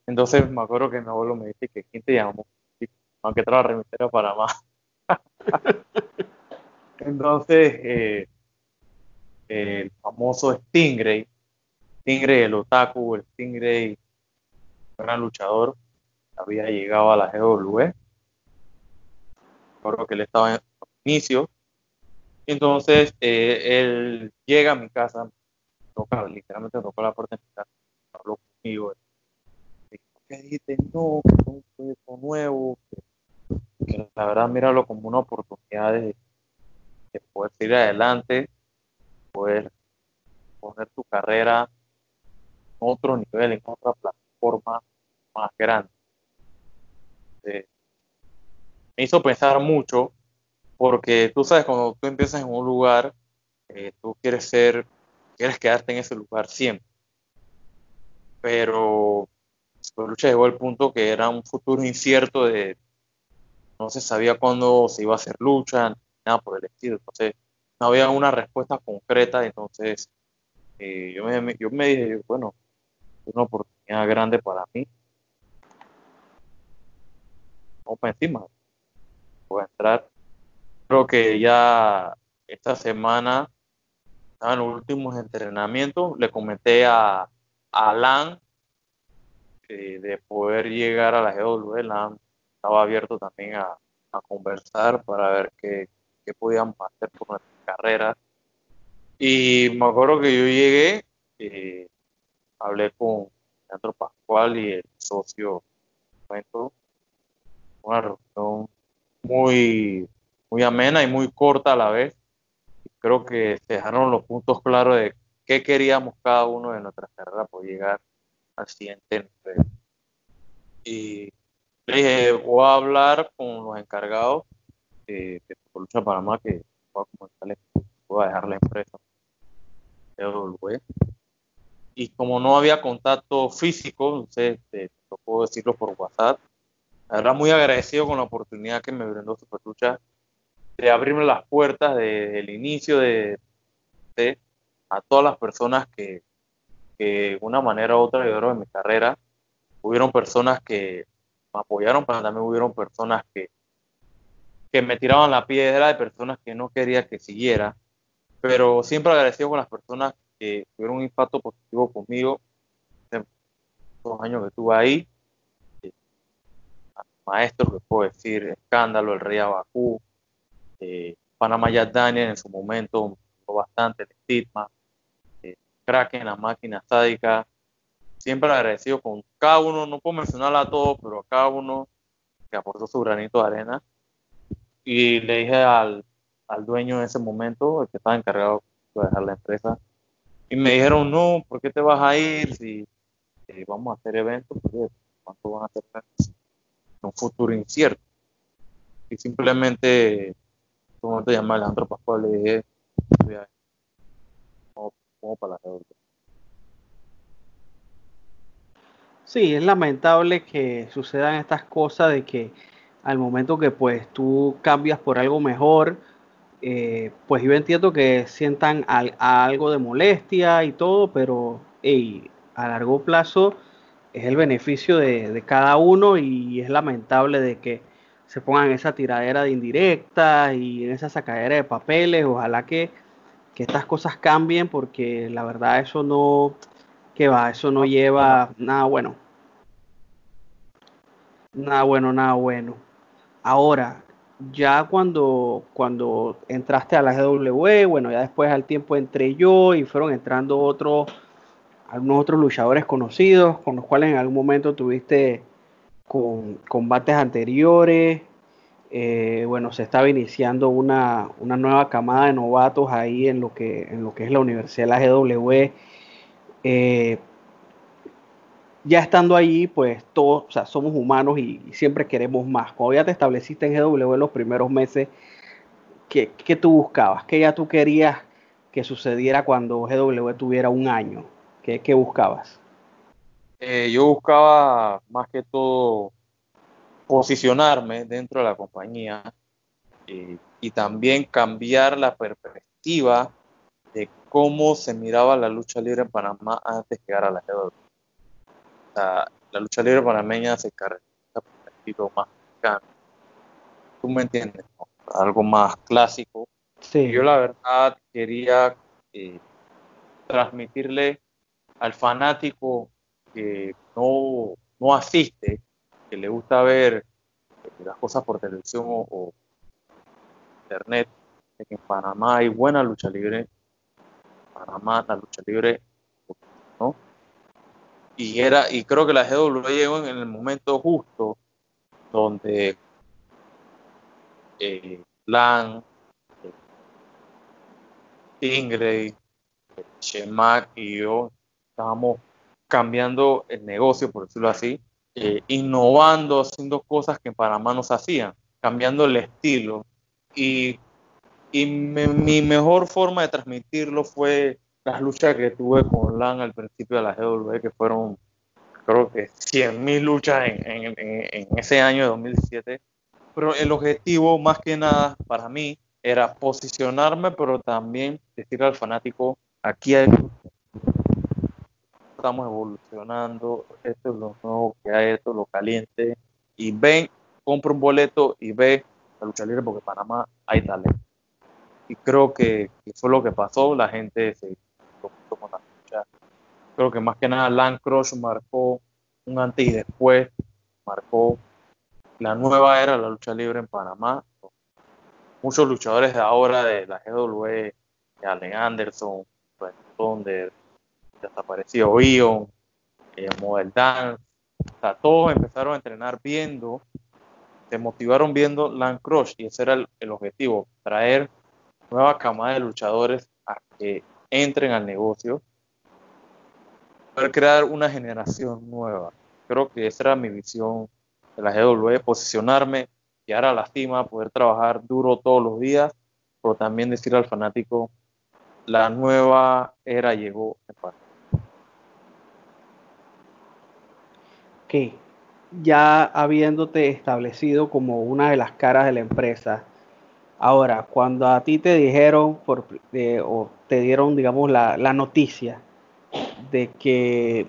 [SPEAKER 2] Entonces me acuerdo que mi abuelo me dice que quién te llamó, aunque trajo remitera para más. *laughs* Entonces, eh, el famoso Stingray, Stingray el otaku, el Stingray, gran luchador, había llegado a la GW. Recuerdo que él estaba en inicio. Entonces, eh, él llega a mi casa, toca, literalmente tocó la puerta de mi casa, habló conmigo. ¿Qué dijiste? No, que un proyecto nuevo, que, la verdad míralo como una oportunidad de, de poder seguir adelante poder poner tu carrera en otro nivel, en otra plataforma más grande. Eh, me hizo pensar mucho porque tú sabes, cuando tú empiezas en un lugar, eh, tú quieres ser, quieres quedarte en ese lugar siempre. Pero la lucha llegó al punto que era un futuro incierto de no se sabía cuándo se iba a hacer lucha, nada por el estilo. Entonces, no había una respuesta concreta, entonces eh, yo, me, yo me dije, bueno, una oportunidad grande para mí. Vamos para encima. Voy a entrar. Creo que ya esta semana en los últimos entrenamientos. Le comenté a, Alan eh, de poder llegar a la GW. Alan estaba abierto también a, a conversar para ver qué, qué podíamos hacer por nuestra carrera. Y me acuerdo que yo llegué, eh, hablé con Leandro Pascual y el socio, una reunión muy, muy amena y muy corta a la vez. Creo que se dejaron los puntos claros de qué queríamos cada uno de nuestras carreras por llegar al siguiente nivel. Y le dije, voy a hablar con los encargados de, de Lucha Panamá que voy a dejar la empresa. Y como no había contacto físico, no sé, te, puedo decirlo por WhatsApp, era muy agradecido con la oportunidad que me brindó Superlucha de abrirme las puertas desde el inicio de, de, a todas las personas que, que de una manera u otra ayudaron en mi carrera. Hubieron personas que me apoyaron, pero también hubieron personas que, que me tiraban la piedra, de personas que no quería que siguiera. Pero siempre agradecido con las personas que tuvieron un impacto positivo conmigo los años que estuve ahí. Eh, maestros que puedo decir, Escándalo, El Rey Abacú, eh, Panamá Jack Daniel en su momento, bastante, el estigma, eh, Kraken, la máquina sádica. Siempre agradecido con cada uno, no puedo mencionarla a todos, pero a cada uno que aportó su granito de arena. Y le dije al, al dueño en ese momento, el que estaba encargado de dejar la empresa, y me dijeron, no, ¿por qué te vas a ir si vamos a hacer eventos? ¿Cuánto van a hacer en un futuro incierto? Y simplemente, como te llama Alejandro Pascual, le dije, como, para la.
[SPEAKER 1] Sí, es lamentable que sucedan estas cosas de que al momento que pues tú cambias por algo mejor, eh, pues yo entiendo que sientan algo de molestia y todo, pero a largo plazo es el beneficio de, cada uno y es lamentable de que se pongan esa tiradera de indirectas y en esa sacadera de papeles. Ojalá que, que estas cosas cambien porque la verdad eso no, que va, eso no lleva nada bueno. Nada bueno, nada bueno. Ahora, ya cuando, cuando entraste a la GW, bueno, ya después al tiempo entré yo y fueron entrando otros, algunos otros luchadores conocidos con los cuales en algún momento tuviste con combates anteriores. Eh, bueno, se estaba iniciando una, una, nueva camada de novatos ahí en lo que, en lo que es la Universidad de la GW. Eh, ya estando allí, pues todos, o sea, somos humanos y, siempre queremos más. Cuando ya te estableciste en GW en los primeros meses, ¿qué, tú buscabas? ¿Qué ya tú querías que sucediera cuando GW tuviera un año? ¿Qué, buscabas?
[SPEAKER 2] Eh, yo buscaba más que todo posicionarme dentro de la compañía eh, y también cambiar la perspectiva de cómo se miraba la lucha libre en Panamá antes de llegar a la GW la, lucha libre panameña se caracteriza por un estilo más mexicano. Tú me entiendes, algo más clásico. Sí. Yo la verdad quería eh, transmitirle al fanático que no, no, asiste, que le gusta ver las cosas por televisión o, internet, de que en Panamá hay buena lucha libre. Panamá, la lucha libre, ¿no? Y era y creo que la GW llegó en el momento justo donde eh, Lan, Ingrid, Shemak y yo estábamos cambiando el negocio, por decirlo así, eh, innovando, haciendo cosas que en Panamá no se hacían, cambiando el estilo. Y, y mi mejor forma de transmitirlo fue las luchas que tuve con LAN al principio de la GW, que fueron creo que 100.000 luchas en, ese año de 2017. Pero el objetivo más que nada para mí era posicionarme, pero también decirle al fanático, aquí hay, estamos evolucionando, esto es lo nuevo que hay, esto es lo caliente, y ven, compra un boleto y ve la lucha libre porque Panamá hay talento. Y creo que, fue lo que pasó, la gente se Creo que más que nada Land marcó un antes y después, marcó la nueva era de la lucha libre en Panamá. Muchos luchadores de ahora de la GW, de Allen Anderson, donde desapareció Ion, eh, Model Dance, todos empezaron a entrenar viendo, se motivaron viendo Land y ese era el, el objetivo, traer nueva camada de luchadores a que entren al negocio, poder crear una generación nueva. Creo que esa era mi visión de la GW, posicionarme, llegar a la cima, poder trabajar duro todos los días, pero también decir al fanático la nueva era llegó en Panamá.
[SPEAKER 1] que ya habiéndote establecido como una de las caras de la empresa, ahora, cuando a ti te dijeron por, eh, o te dieron, digamos, la, la, noticia de que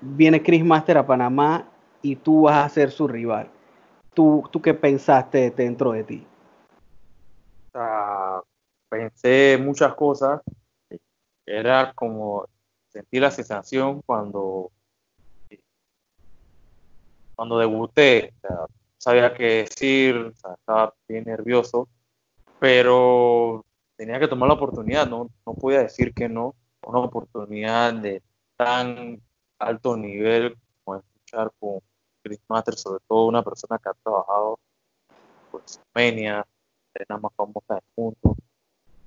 [SPEAKER 1] viene Chris Master a Panamá y tú vas a ser su rival, ¿tú, tú qué pensaste dentro de ti?
[SPEAKER 2] O sea, pensé muchas cosas. Era como sentir la sensación cuando cuando debuté, sabía qué decir, estaba bien nervioso, pero tenía que tomar la oportunidad, no, no podía decir que no, una oportunidad de tan alto nivel como escuchar con Chris Master, sobre todo una persona que ha trabajado por Menia, la más famosa del mundo.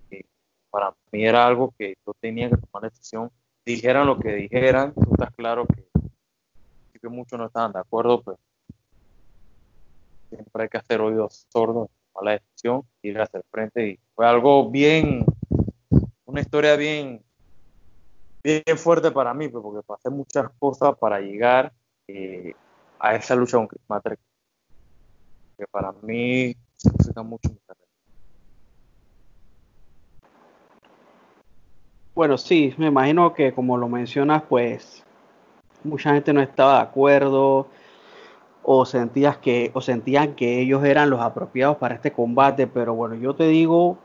[SPEAKER 2] Y para mí era algo que yo tenía que tomar la decisión, dijeran lo que dijeran, tú claro que muchos no estaban de acuerdo, pues siempre hay que hacer oídos sordos, a la decisión, ir hacia el frente y fue algo bien, una historia bien, bien fuerte para mí, pues, porque pasé muchas cosas para llegar eh, a esa lucha con Chris Matter, que para mí significa mucho.
[SPEAKER 1] Bueno, sí, me imagino que como lo mencionas, pues mucha gente no estaba de acuerdo o sentías que o sentían que ellos eran los apropiados para este combate, pero bueno, yo te digo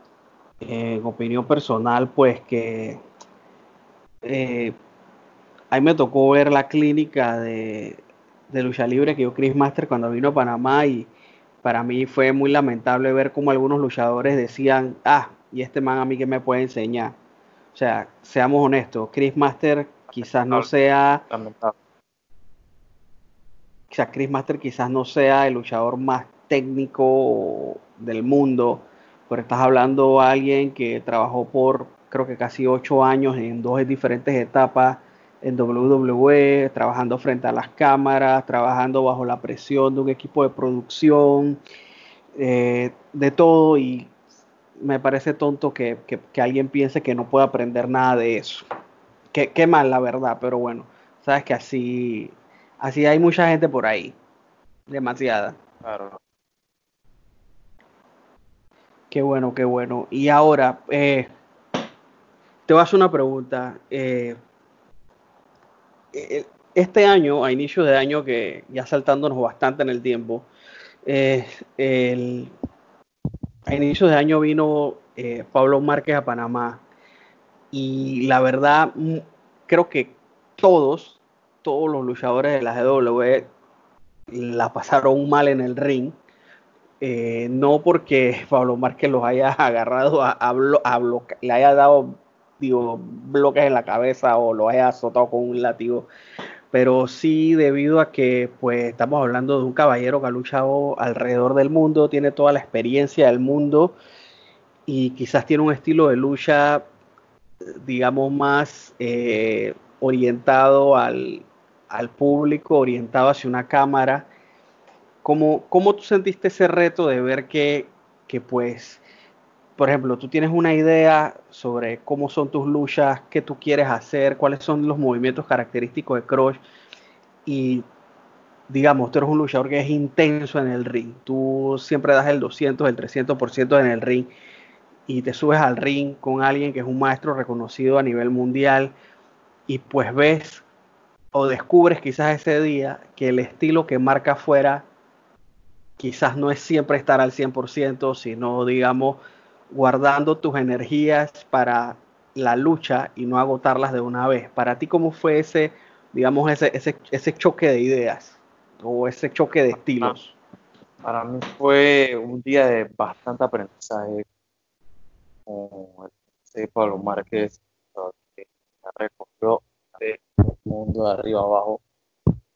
[SPEAKER 1] en opinión personal pues que eh, ahí me tocó ver la clínica de, de lucha libre que yo Chris Master cuando vino a Panamá y para mí fue muy lamentable ver cómo algunos luchadores decían, ah, y este man a mí que me puede enseñar. O sea, seamos honestos, Chris Master quizás no sea quizás Chris Master quizás no sea el luchador más técnico del mundo, pero estás hablando de alguien que trabajó por creo que casi ocho años en dos diferentes etapas en WWE, trabajando frente a las cámaras, trabajando bajo la presión de un equipo de producción, eh, de todo, y me parece tonto que, que alguien piense que no puede aprender nada de eso. Qué, mal, la verdad, pero bueno, sabes que así, así hay mucha gente por ahí. Demasiada. Claro. Qué bueno, qué bueno. Y ahora, eh, te voy a hacer una pregunta. Eh, eh, este año, a inicio de año, que ya saltándonos bastante en el tiempo, el, a inicio de año vino Pablo Márquez a Panamá y la verdad, mm, creo que todos, todos los luchadores de la GW la pasaron mal en el ring. Eh, no porque Pablo Márquez los haya *laughs* agarrado a, a, le haya dado digo, bloques en la cabeza o lo haya azotado con un látigo, pero sí debido a que pues estamos hablando de un caballero que ha luchado alrededor del mundo, tiene toda la experiencia del mundo y quizás tiene un estilo de lucha digamos, más eh, orientado al, público, orientado hacia una cámara. ¿Cómo, ¿Cómo, tú sentiste ese reto de ver que, que, pues, por ejemplo, tú tienes una idea sobre cómo son tus luchas, qué tú quieres hacer, cuáles son los movimientos característicos de Crush y digamos, tú eres un luchador que es intenso en el ring, tú siempre das el 200, el 300% en el ring y te subes al ring con alguien que es un maestro reconocido a nivel mundial y pues ves o descubres quizás ese día que el estilo que marca afuera quizás no es siempre estar al 100%, sino digamos guardando tus energías para la lucha y no agotarlas de una vez. Para ti, ¿cómo fue ese, digamos, ese, ese, ese choque de ideas o ese choque de estilos?
[SPEAKER 2] Para mí fue un día de bastante aprendizaje con el Pablo Márquez, que recogió el mundo de arriba abajo.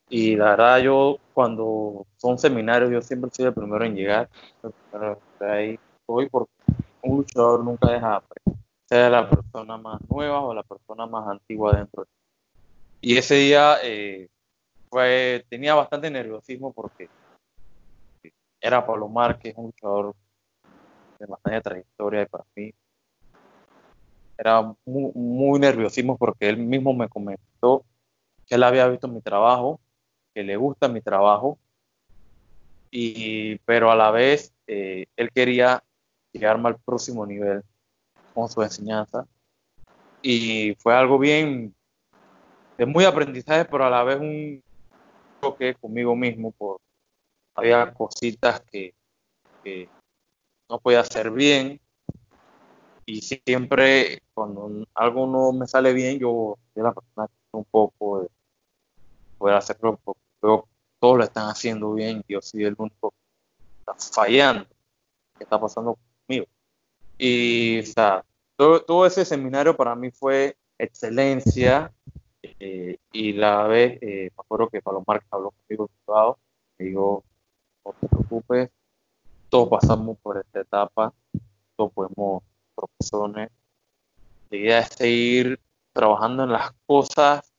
[SPEAKER 2] Y la verdad, yo cuando son seminarios, yo siempre soy el primero en llegar. Pero ahí voy porque un luchador nunca deja de ser la persona más nueva o la persona más antigua dentro. Y ese día eh, fue, tenía bastante nerviosismo porque era Pablo Márquez, un luchador de bastante trayectoria y para mí era muy, muy nerviosismo porque él mismo me comentó que él había visto mi trabajo, que le gusta mi trabajo, y, pero a la vez eh, él quería llegarme al próximo nivel con su enseñanza. Y fue algo bien, de muy aprendizaje, pero a la vez un choque conmigo mismo, por había cositas que, que no podía hacer bien, y siempre cuando algo no me sale bien, yo soy la persona que un poco de poder hacerlo porque todos lo están haciendo bien yo soy el único que está fallando, que está pasando conmigo. Y o sea, todo, ese seminario para mí fue excelencia eh, y la vez, eh, me acuerdo que Palomar habló conmigo privado, me dijo, no te preocupes, todos pasamos por esta etapa, todos podemos profesores. La idea es seguir trabajando en las cosas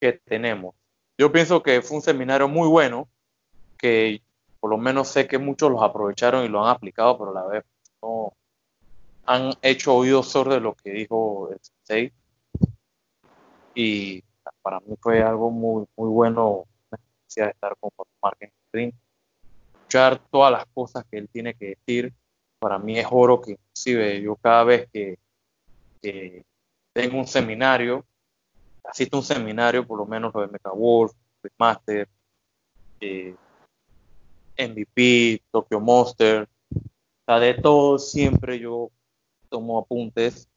[SPEAKER 2] que tenemos. Yo pienso que fue un seminario muy bueno, que por lo menos sé que muchos los aprovecharon y lo han aplicado, pero la vez han hecho oídos sordos de lo que dijo el sensei. Y para mí fue algo muy, muy bueno de estar con Marketing Stream, escuchar todas las cosas que él tiene que decir para mí es oro que inclusive yo cada vez que, tengo un seminario, asisto a un seminario, por lo menos lo de Mecha Wolf, Master, eh, MVP, Tokyo Monster, o de todo siempre yo tomo apuntes,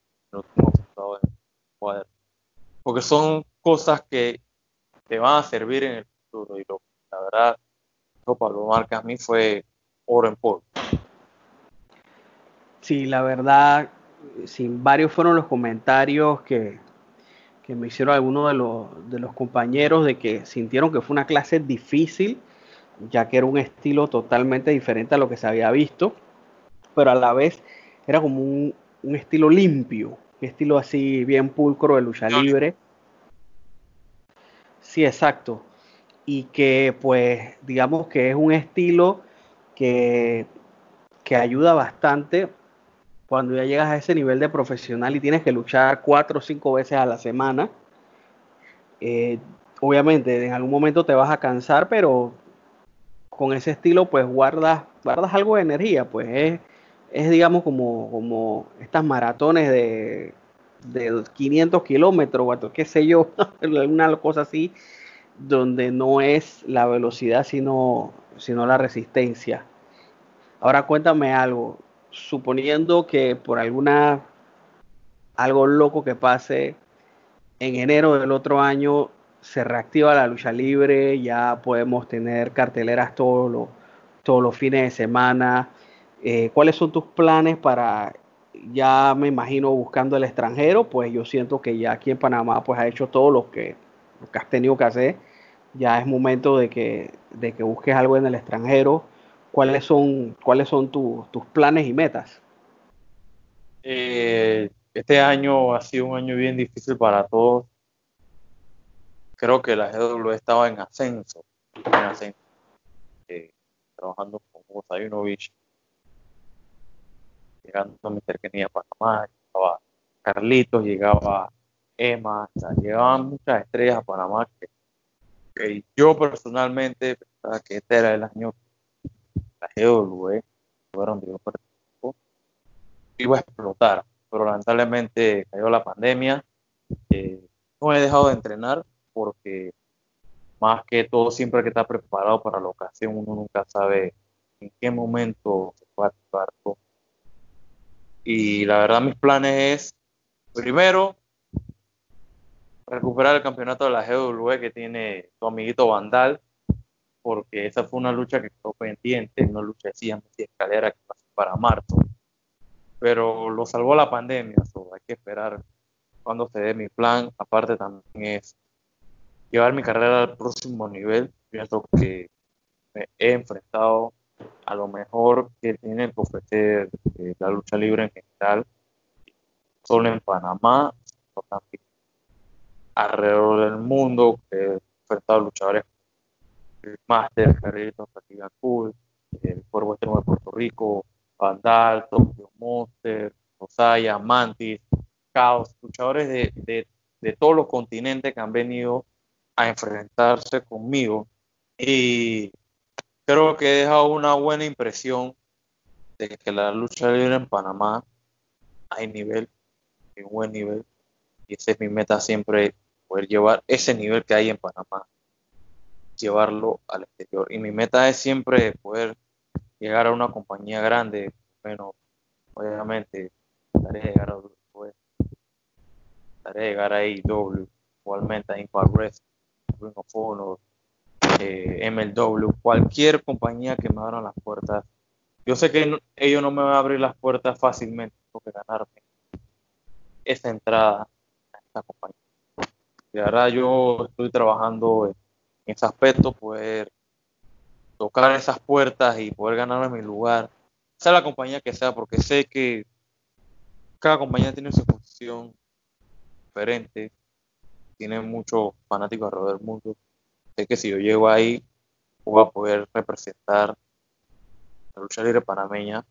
[SPEAKER 2] porque son cosas que te van a servir en el futuro y lo, la verdad, lo Pablo Marca a mí fue oro en polvo.
[SPEAKER 1] Sí, la verdad, sí, varios fueron los comentarios que, me hicieron algunos de los, de los compañeros de que sintieron que fue una clase difícil, ya que era un estilo totalmente diferente a lo que se había visto, pero a la vez era como un, un estilo limpio, un estilo así bien pulcro de lucha libre. Sí, exacto. Y que pues digamos que es un estilo que, que ayuda bastante cuando ya llegas a ese nivel de profesional y tienes que luchar cuatro o cinco veces a la semana, eh, obviamente en algún momento te vas a cansar, pero con ese estilo pues guardas, guardas algo de energía, pues es, es digamos como, como estas maratones de, de 500 kilómetros, qué sé yo, *laughs* alguna cosa así, donde no es la velocidad sino, sino la resistencia. Ahora cuéntame algo, suponiendo que por alguna algo loco que pase en enero del otro año se reactiva la lucha libre, ya podemos tener carteleras todos los, todos los fines de semana. Eh, ¿Cuáles son tus planes para, ya me imagino, buscando el extranjero? Pues yo siento que ya aquí en Panamá pues ha hecho todo lo que, has tenido que hacer. Ya es momento de que, de que busques algo en el extranjero ¿cuáles son, cuáles son tus planes y metas?
[SPEAKER 2] Eh, este año ha sido un año bien difícil para todos. Creo que la GW estaba en ascenso, en ascenso eh, trabajando con Hugo Sayunovich, llegando a mi cercanía a Panamá, llegaba Carlitos, llegaba Emma, llegaban muchas estrellas a Panamá que, que yo personalmente pensaba que este era el año la iba a explotar, pero lamentablemente cayó la pandemia. Eh, no he dejado de entrenar porque más que todo siempre hay que estar preparado para la ocasión, uno nunca sabe en qué momento se puede activar Y la verdad mis planes es, primero, recuperar el campeonato de la GW que tiene tu amiguito Vandal, porque esa fue una lucha que quedó pendiente, una lucha de escalera que pasó para marzo, pero lo salvó la pandemia, hay que esperar cuando se dé mi plan, aparte también es llevar mi carrera al próximo nivel, pienso que me he enfrentado a lo mejor que tiene que ofrecer eh, la lucha libre en general, solo en Panamá, alrededor del mundo, que enfrentado luchadores Master, Carritos, Fatiga Cool, el Cuervo de Puerto Rico, Vandal, Tokyo Monster, Rosaya, Mantis, scouts, luchadores de, de todos los continentes que han venido a enfrentarse conmigo. Y creo que he dejado una buena impresión de que la lucha libre en Panamá hay nivel, hay un buen nivel. Y esa es mi meta siempre, poder llevar ese nivel que hay en Panamá, llevarlo al exterior. Y mi meta es siempre poder llegar a una compañía grande, bueno, obviamente, estaré llegar a estaré llegar a AEW, igualmente a Impact Wrestling, Ring of Honor, eh, MLW, cualquier compañía que me abra las puertas. Yo sé que ellos no me van a abrir las puertas fácilmente, tengo que ganarme esa entrada a esta compañía. De verdad yo estoy trabajando en, ese aspecto, poder tocar esas puertas y poder ganarme mi lugar, sea la compañía que sea, porque sé que cada compañía tiene su posición diferente, tiene muchos fanáticos alrededor del mundo. Sé que si yo llego ahí, voy a poder representar la lucha libre panameña,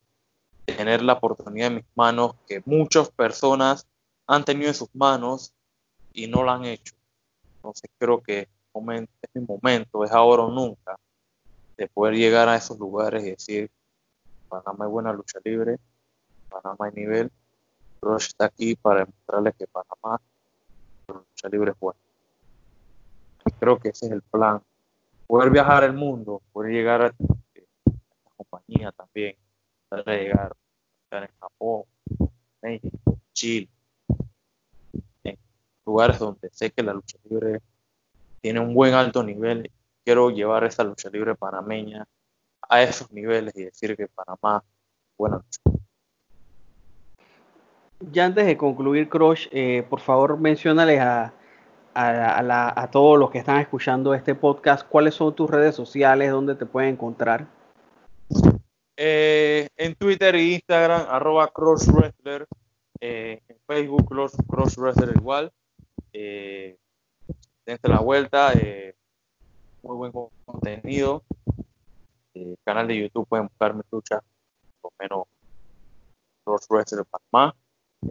[SPEAKER 2] tener la oportunidad en mis manos que muchas personas han tenido en sus manos y no lo han hecho. Entonces creo que es mi momento, es ahora o nunca, de poder llegar a esos lugares y decir, Panamá hay buena lucha libre, Panamá hay nivel, Rush está aquí para demostrarles que Panamá lucha libre es buena. Creo que ese es el plan. Poder viajar el mundo, poder llegar a esta compañía también, poder llegar estar en Japón, México, Chile, en lugares donde sé que la lucha libre tiene un buen alto nivel. Quiero llevar esa lucha libre panameña a esos niveles y decir que Panamá, lucha
[SPEAKER 1] ya antes de concluir, Crush, eh, por favor, mencionales a, a, todos los que están escuchando este podcast cuáles son tus redes sociales, dónde te pueden encontrar.
[SPEAKER 2] Eh, en Twitter e Instagram, arroba CrossWrestler, eh, en Facebook, Cross, CrossWrestler igual. Eh, dense la vuelta, muy buen contenido. canal de YouTube pueden buscar mi lucha, por menos CrossWrestler más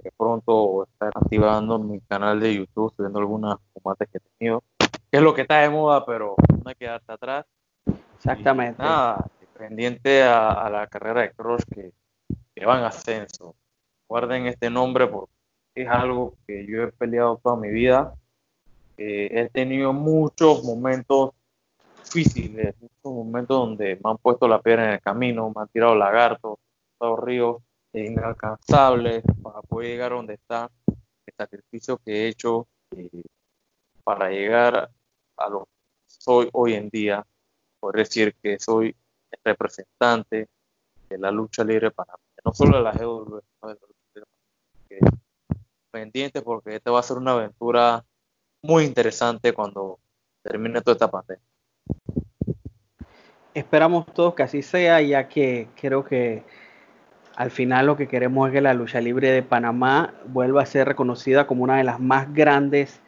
[SPEAKER 2] que pronto estar activando mi canal de YouTube, subiendo algunas combates que he tenido, que es lo que está de moda, pero no hay que quedarse atrás.
[SPEAKER 1] Exactamente.
[SPEAKER 2] nada, pendiente a, la carrera de Crush que, que va en ascenso. Guarden este nombre porque es algo que yo he peleado toda mi vida. he tenido muchos momentos difíciles, muchos momentos donde me han puesto la piedra en el camino, me han tirado lagartos, todo ríos, inalcanzable para poder llegar a donde está, el sacrificio que he hecho eh, para llegar a lo que soy hoy en día, por decir que soy representante de la lucha libre para no solo de la GW, sino de la lucha libre pendiente porque esta va a ser una aventura muy interesante cuando termine toda esta pandemia.
[SPEAKER 1] Esperamos todos que así sea, ya que creo que al final lo que queremos es que la lucha libre de Panamá vuelva a ser reconocida como una de las más grandes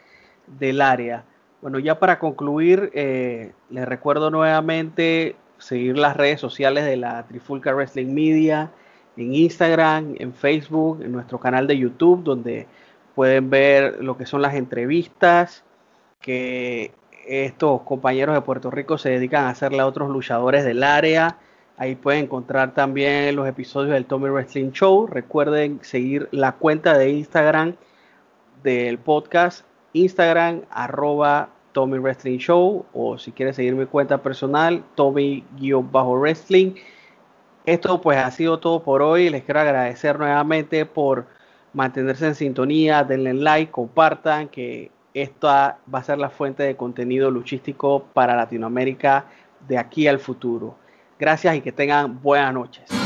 [SPEAKER 1] del área. Bueno, ya para concluir, eh, les recuerdo nuevamente seguir las redes sociales de la Trifulca Wrestling Media en Instagram, en Facebook, en nuestro canal de YouTube, donde pueden ver lo que son las entrevistas que estos compañeros de Puerto Rico se dedican a hacerle a otros luchadores del área Ahí pueden encontrar también los episodios del Tommy Wrestling Show. Recuerden seguir la cuenta de Instagram del podcast, Instagram arroba Tommy Wrestling Show o si quieres seguir mi cuenta personal, Tommy-Wrestling. Esto pues ha sido todo por hoy. Les quiero agradecer nuevamente por mantenerse en sintonía, denle like, compartan que esta va a ser la fuente de contenido luchístico para Latinoamérica de aquí al futuro. Gracias y que tengan buenas noches.